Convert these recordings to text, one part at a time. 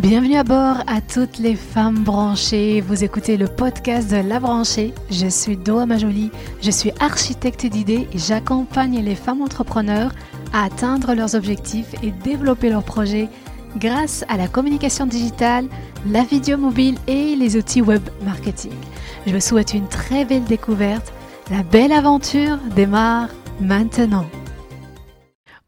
Bienvenue à bord à toutes les femmes branchées. Vous écoutez le podcast de La Branchée. Je suis Doa Majoli, je suis architecte d'idées et j'accompagne les femmes entrepreneurs à atteindre leurs objectifs et développer leurs projets grâce à la communication digitale, la vidéo mobile et les outils web marketing. Je vous souhaite une très belle découverte. La belle aventure démarre maintenant.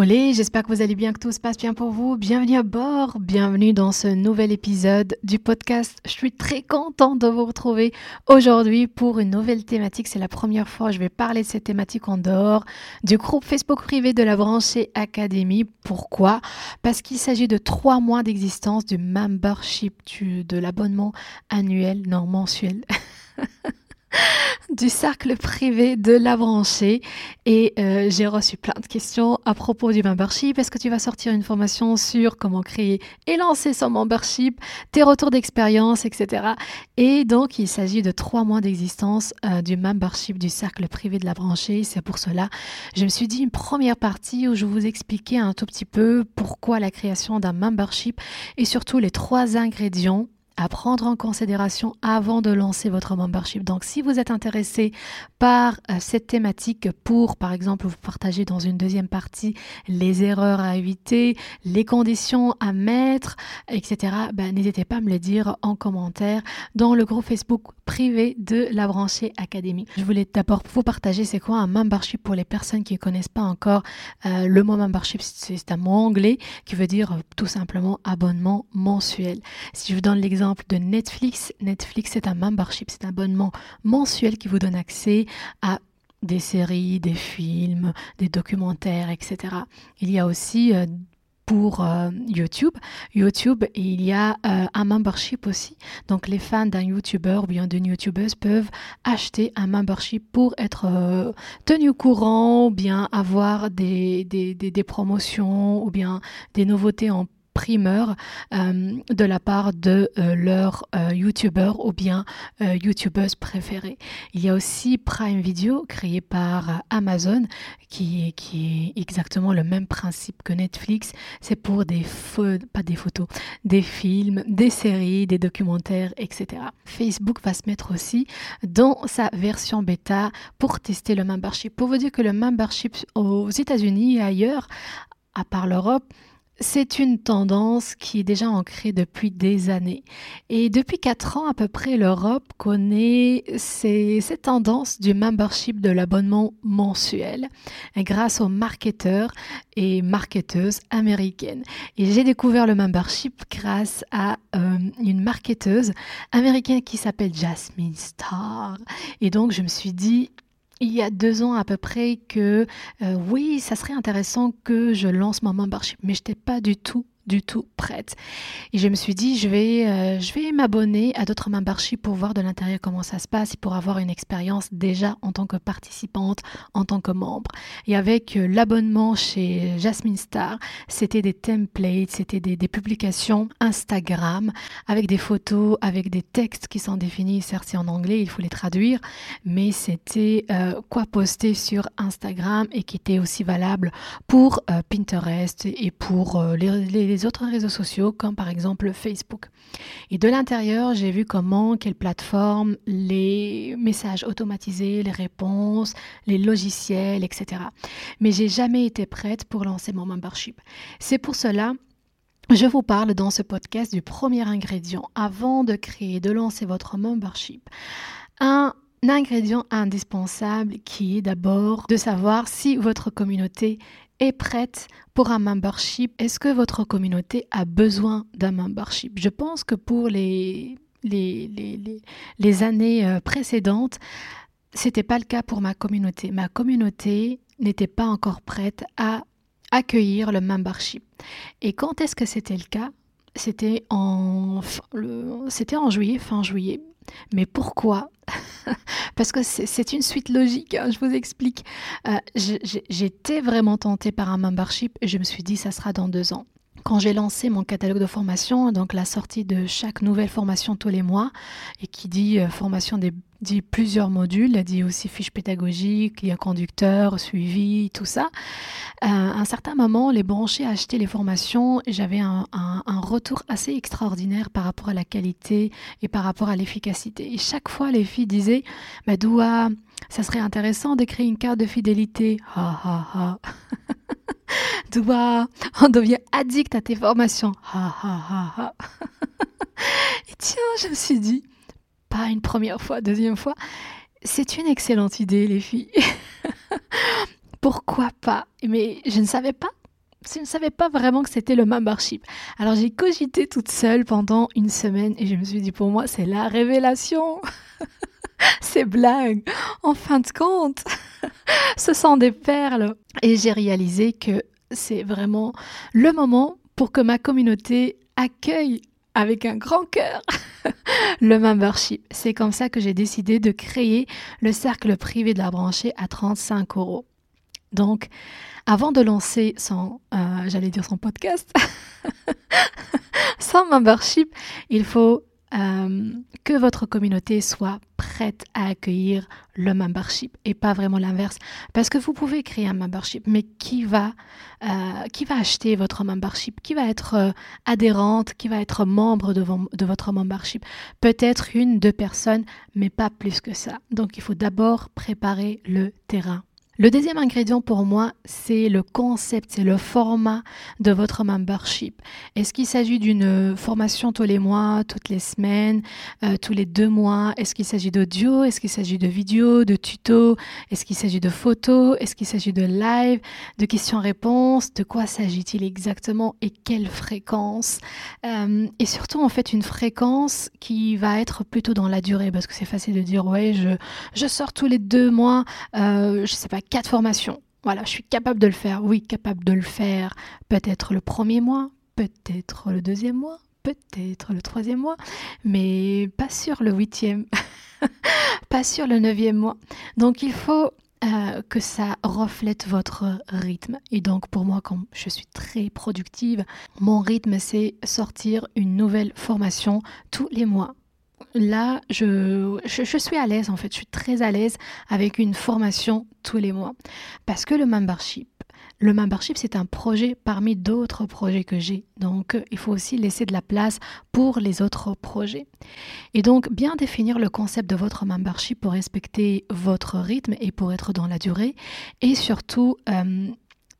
Olé, j'espère que vous allez bien, que tout se passe bien pour vous. Bienvenue à bord, bienvenue dans ce nouvel épisode du podcast. Je suis très contente de vous retrouver aujourd'hui pour une nouvelle thématique. C'est la première fois que je vais parler de cette thématique en dehors du groupe Facebook privé de la branchée Académie. Pourquoi? Parce qu'il s'agit de trois mois d'existence du membership, de l'abonnement annuel, non mensuel. du cercle privé de la branchée et euh, j'ai reçu plein de questions à propos du membership. Est-ce que tu vas sortir une formation sur comment créer et lancer son membership, tes retours d'expérience, etc. Et donc il s'agit de trois mois d'existence euh, du membership du cercle privé de la branchée. C'est pour cela je me suis dit une première partie où je vous expliquais un tout petit peu pourquoi la création d'un membership et surtout les trois ingrédients à prendre en considération avant de lancer votre membership. Donc si vous êtes intéressé par euh, cette thématique pour par exemple vous partager dans une deuxième partie les erreurs à éviter, les conditions à mettre, etc., ben, n'hésitez pas à me le dire en commentaire dans le groupe Facebook privé de la branchée Académie. Je voulais d'abord vous partager c'est quoi un membership pour les personnes qui ne connaissent pas encore. Euh, le mot membership c'est un mot anglais qui veut dire euh, tout simplement abonnement mensuel. Si je vous donne l'exemple de Netflix. Netflix, c'est un membership, c'est un abonnement mensuel qui vous donne accès à des séries, des films, des documentaires, etc. Il y a aussi euh, pour euh, YouTube. YouTube, il y a euh, un membership aussi. Donc les fans d'un YouTuber ou bien d'une YouTubeuse peuvent acheter un membership pour être tenus au courant ou bien avoir des, des, des, promotions ou bien des nouveautés en primeur euh, de la part de euh, leur euh, ou bien youtubeuse préférée. Il y a aussi Prime Video créé par Amazon qui, qui est exactement le même principe que Netflix. C'est pour des pas des photos, des films, des séries, des documentaires, etc. Facebook va se mettre aussi dans sa version bêta pour tester le membership. Pour vous dire que le membership aux États-Unis et ailleurs, à part l'Europe, c'est une tendance qui est déjà ancrée depuis des années. Et depuis quatre ans à peu près, l'Europe connaît ces, cette tendance du membership de l'abonnement mensuel grâce aux marketeurs et marketeuses américaines. Et j'ai découvert le membership grâce à euh, une marketeuse américaine qui s'appelle Jasmine Star. Et donc je me suis dit, il y a deux ans à peu près que euh, oui, ça serait intéressant que je lance mon membership, mais je n'étais pas du tout du tout prête. Et je me suis dit, je vais, euh, je vais m'abonner à d'autres memberships pour voir de l'intérieur comment ça se passe et pour avoir une expérience déjà en tant que participante, en tant que membre. Et avec euh, l'abonnement chez Jasmine Star, c'était des templates, c'était des, publications Instagram avec des photos, avec des textes qui sont définis, certes c'est en anglais, il faut les traduire, mais c'était euh, quoi poster sur Instagram et qui était aussi valable pour Pinterest et pour les les autres réseaux sociaux comme par exemple Facebook. Et de l'intérieur, j'ai vu comment, quelle plateforme, les messages automatisés, les réponses, les logiciels, etc. Mais j'ai jamais été prête pour lancer mon membership. C'est pour cela je vous parle dans ce podcast du premier ingrédient avant de créer, de lancer votre membership. Un ingrédient indispensable qui est d'abord de savoir si votre communauté est prête pour un membership Est-ce que votre communauté a besoin d'un membership? Je pense que pour les, les, les, les années euh, précédentes, c'était pas le cas pour ma communauté. Ma communauté n'était pas encore prête à accueillir le membership. Et quand est-ce que c'était le cas? C'était en, c'était en juillet, fin juillet. Mais pourquoi Parce que c'est une suite logique, hein, je vous explique. Euh, j'étais vraiment tentée par un membership et je me suis dit, ça sera dans deux ans. Quand j'ai lancé mon catalogue de formation, donc la sortie de chaque nouvelle formation tous les mois, et qui dit euh, formation des, dit plusieurs modules, dit aussi fiche pédagogique, lien conducteur, suivi, tout ça. Euh, à un certain moment, les branchés achetaient les formations et j'avais un, retour assez extraordinaire par rapport à la qualité et par rapport à l'efficacité. Et chaque fois, les filles disaient, bah, Doua, ça serait intéressant de créer une carte de fidélité. Ha ha ha. Doua, on devient addict à tes formations. Et tiens, je me suis dit, pas une première fois, deuxième fois, c'est une excellente idée, les filles. Pourquoi pas? Mais je ne savais pas. Je ne savais pas vraiment que c'était le membership. Alors j'ai cogité toute seule pendant une semaine et je me suis dit pour moi c'est la révélation. c'est blague. En fin de compte, ce sont des perles. Et j'ai réalisé que c'est vraiment le moment pour que ma communauté accueille avec un grand cœur le membership. C'est comme ça que j'ai décidé de créer le cercle privé de la branchée à 35 euros. Donc, avant de lancer son, euh, j'allais dire son podcast, son membership, il faut euh, que votre communauté soit prête à accueillir le membership et pas vraiment l'inverse. Parce que vous pouvez créer un membership, mais qui va, euh, qui va acheter votre membership Qui va être euh, adhérente Qui va être membre de, de votre membership? Peut-être une, deux personnes, mais pas plus que ça. Donc il faut d'abord préparer le terrain. Le deuxième ingrédient pour moi, c'est le concept, c'est le format de votre membership. Est-ce qu'il s'agit d'une formation tous les mois, toutes les semaines, euh, tous les deux mois? Est-ce qu'il s'agit d'audio? Est-ce qu'il s'agit de vidéo, de tuto? Est-ce qu'il s'agit de photos? Est-ce qu'il s'agit de live, de questions-réponses? De quoi s'agit-il exactement? Et quelle fréquence? Euh, Et surtout, en fait, une fréquence qui va être plutôt dans la durée, parce que c'est facile de dire, ouais, je, je sors tous les deux mois, euh, je sais pas, quatre formations. Voilà, je suis capable de le faire. Oui, capable de le faire. Peut-être le premier mois, peut-être le deuxième mois, peut-être le troisième mois, mais pas sur le huitième, pas sur le neuvième mois. Donc il faut euh, que ça reflète votre rythme. Et donc pour moi, quand je suis très productive, mon rythme, c'est sortir une nouvelle formation tous les mois là, je, je, suis à l'aise en fait, je suis très à l'aise avec une formation tous les mois. Parce que le membership, le membership, c'est un projet parmi d'autres projets que j'ai. Donc, il faut aussi laisser de la place pour les autres projets. Et donc, bien définir le concept de votre membership pour respecter votre rythme et pour être dans la durée. Et surtout, euh,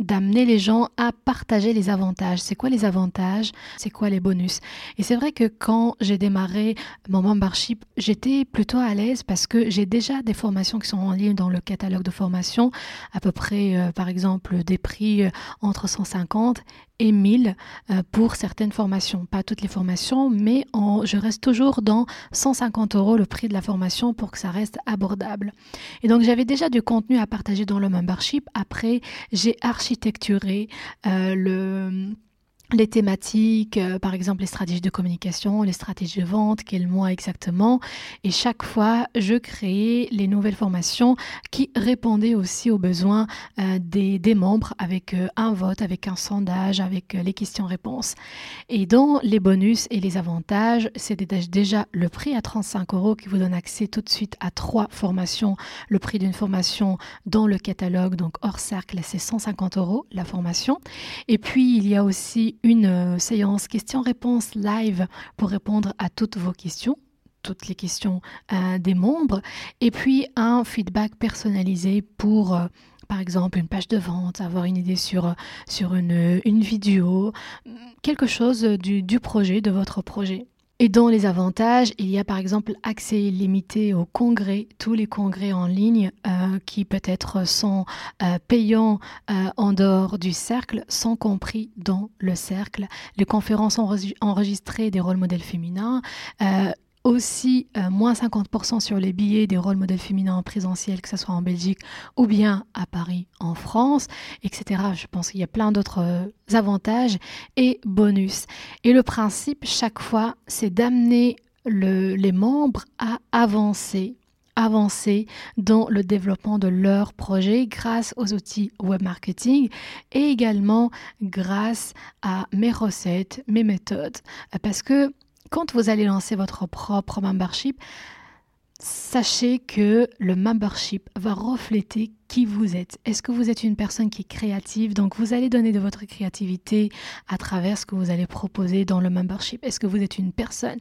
d'amener les gens à partager les avantages. C'est quoi les avantages? C'est quoi les bonus? Et c'est vrai que quand j'ai démarré mon membership, j'étais plutôt à l'aise parce que j'ai déjà des formations qui sont en ligne dans le catalogue de formation, à peu près euh, par exemple des prix euh, entre 150 et 1000 euh, pour certaines formations. Pas toutes les formations, mais je reste toujours dans 150 euros le prix de la formation pour que ça reste abordable. Et donc j'avais déjà du contenu à partager dans le membership. Après, j'ai architecturé euh, le les thématiques, euh, par exemple les stratégies de communication, les stratégies de vente, quel mois exactement. Et chaque fois, je créais les nouvelles formations qui répondaient aussi aux besoins euh, des, des, membres avec euh, un vote, avec un sondage, avec les questions-réponses. Et dans les bonus et les avantages, c'est déjà le prix à 35 euros qui vous donne accès tout de suite à trois formations. Le prix d'une formation dans le catalogue, donc hors cercle, c'est 150 euros la formation. Et puis, il y a aussi une euh, séance questions-réponses live pour répondre à toutes vos questions toutes les questions euh, des membres et puis un feedback personnalisé pour euh, par exemple une page de vente, avoir une idée sur, sur une, une vidéo, quelque chose du, du projet, de votre projet. Et dans les avantages, il y a par exemple accès illimité aux congrès, tous les congrès en ligne euh, qui peut-être sont euh, payants euh, en dehors du cercle, sont compris dans le cercle. Les conférences enregistrées des rôles modèles féminins aussi euh, moins 50% sur les billets des rôles modèles féminins en présentiel, que ce soit en Belgique ou bien à Paris, en France, etc. Je pense qu'il y a plein d'autres euh, avantages et bonus. Et le principe, chaque fois, c'est d'amener les membres à avancer avancer dans le développement de leur projet grâce aux outils web marketing et également grâce à mes recettes, mes méthodes. Parce que quand vous allez lancer votre propre membership, sachez que le membership va refléter qui vous êtes. Est-ce que vous êtes une personne qui est créative? Donc vous allez donner de votre créativité à travers ce que vous allez proposer dans le membership. Est-ce que vous êtes une personne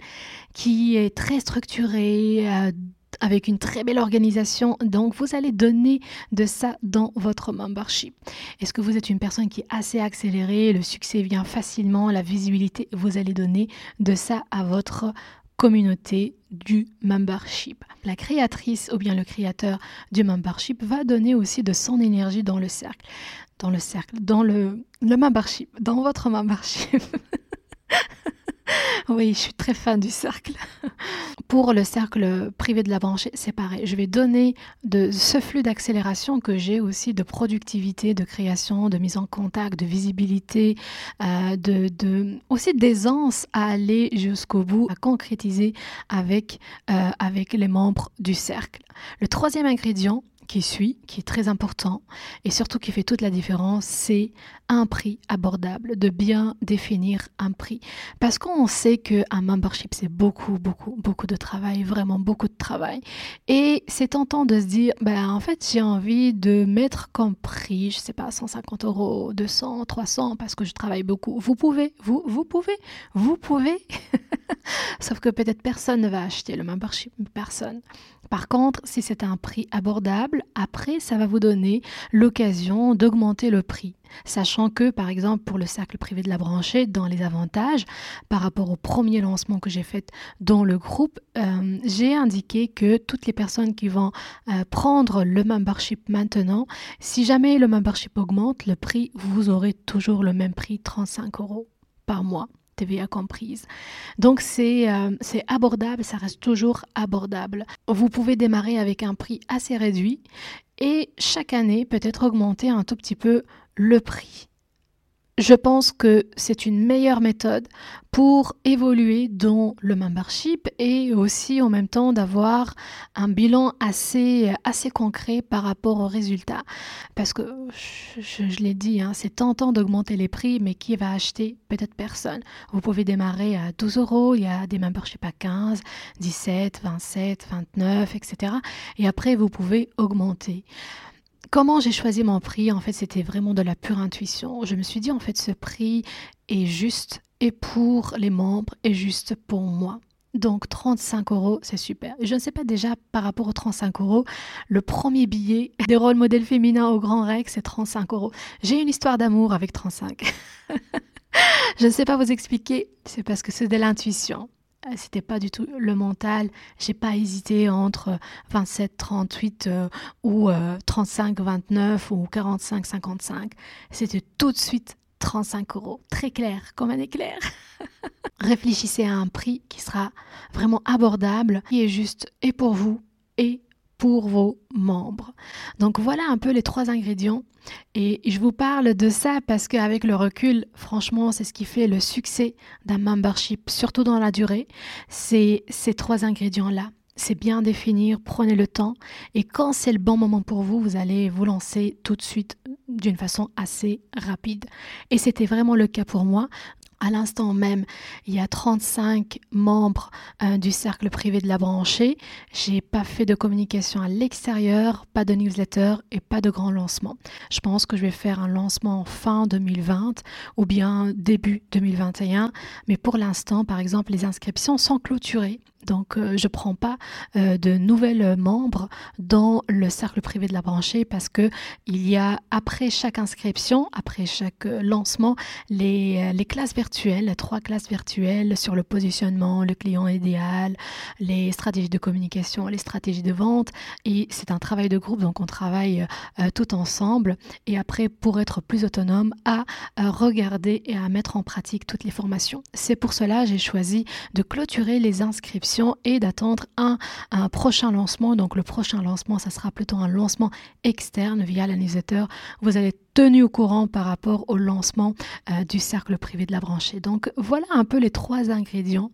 qui est très structurée euh, avec une très belle organisation. Donc, vous allez donner de ça dans votre membership. Est-ce que vous êtes une personne qui est assez accélérée, le succès vient facilement, la visibilité, vous allez donner de ça à votre communauté du membership. La créatrice ou bien le créateur du membership va donner aussi de son énergie dans le cercle, dans le cercle, dans le, membership, dans votre membership. oui, je suis très fan du cercle. Pour le cercle privé de la branchée, c'est pareil. Je vais donner de ce flux d'accélération que j'ai aussi de productivité, de création, de mise en contact, de visibilité, euh, de, aussi d'aisance à aller jusqu'au bout, à concrétiser avec, euh, avec les membres du cercle. Le troisième ingrédient, qui suit, qui est très important et surtout qui fait toute la différence, c'est un prix abordable, de bien définir un prix. Parce qu'on sait qu'un membership, c'est beaucoup, beaucoup, beaucoup de travail, vraiment beaucoup de travail. Et c'est tentant de se dire, ben, en fait, j'ai envie de mettre comme prix, je sais pas, 150 euros, 200, 300, parce que je travaille beaucoup. Vous pouvez, vous, vous pouvez, vous pouvez. Sauf que peut-être personne ne va acheter le membership, personne. Par contre, si c'est un prix abordable, après, ça va vous donner l'occasion d'augmenter le prix. Sachant que, par exemple, pour le cercle privé de la branchée, dans les avantages, par rapport au premier lancement que j'ai fait dans le groupe, euh, j'ai indiqué que toutes les personnes qui vont euh, prendre le membership maintenant, si jamais le membership augmente, le prix, vous aurez toujours le même prix, 35 euros par mois. TVA comprise. Donc euh, c'est abordable, ça reste toujours abordable. Vous pouvez démarrer avec un prix assez réduit et chaque année peut-être augmenter un tout petit peu le prix. Je pense que c'est une meilleure méthode pour évoluer dans le membership et aussi en même temps d'avoir un bilan assez, assez concret par rapport aux résultats. Parce que, je, l'ai dit, hein, c'est tentant d'augmenter les prix, mais qui va acheter? Peut-être personne. Vous pouvez démarrer à 12 euros, il y a des memberships à 15, 17, 27, 29, etc. Et après, vous pouvez augmenter. Comment j'ai choisi mon prix En fait, c'était vraiment de la pure intuition. Je me suis dit, en fait, ce prix est juste et pour les membres et juste pour moi. Donc 35 euros, c'est super. Je ne sais pas déjà par rapport aux 35 euros, le premier billet des rôles modèles féminins au Grand Rex, c'est 35 euros. J'ai une histoire d'amour avec 35. je ne sais pas vous expliquer, c'est parce que c'est de l'intuition. Euh, c'était pas du tout le mental. J'ai pas hésité entre 27, 38 euh, ou 35, euh, 29 ou 45, 55. C'était tout de suite 35 euros. Très clair, comme un éclair. Réfléchissez à un prix qui sera vraiment abordable, qui est juste et pour vous et pour vos membres. Donc voilà un peu les trois ingrédients. Et je vous parle de ça parce qu'avec le recul, franchement, c'est ce qui fait le succès d'un membership, surtout dans la durée. C'est ces trois ingrédients-là. C'est bien définir, prenez le temps et quand c'est le bon moment pour vous, vous allez vous lancer tout de suite d'une façon assez rapide. Et c'était vraiment le cas pour moi. À l'instant même, il y a 35 membres euh, du cercle privé de la branchée. J'ai pas fait de communication à l'extérieur, pas de newsletter et pas de grand lancement. Je pense que je vais faire un lancement fin 2020 ou bien début 2021. Mais pour l'instant, par exemple, les inscriptions sont clôturées. Donc, euh, je ne prends pas euh, de nouvelles membres dans le cercle privé de la branchée parce que il y a après chaque inscription, après chaque lancement, les, les classes virtuelles, trois classes virtuelles sur le positionnement, le client idéal, les stratégies de communication, les stratégies de vente. Et c'est un travail de groupe, donc on travaille tout ensemble. Et après, pour être plus autonome, à regarder et à mettre en pratique toutes les formations. C'est pour cela j'ai choisi de clôturer les inscriptions et d'attendre un, prochain lancement. Donc le prochain lancement, ça sera plutôt un lancement externe via la Vous allez tenu au courant par rapport au lancement euh, du cercle privé de la branchée. Donc voilà un peu les trois ingrédients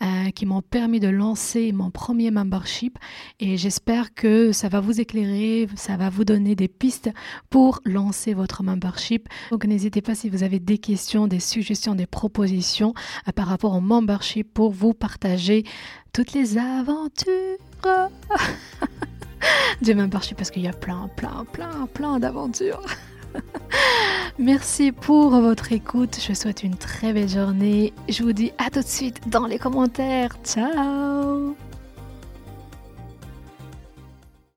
euh, qui m'ont permis de lancer mon premier membership et j'espère que ça va vous éclairer, ça va vous donner des pistes pour lancer votre membership. Donc n'hésitez pas si vous avez des questions, des suggestions, des propositions euh, par rapport au membership pour vous partager toutes les aventures du membership parce qu'il y a plein, plein, plein, plein d'aventures. Merci pour votre écoute. Je souhaite une très belle journée. Je vous dis à tout de suite dans les commentaires. Ciao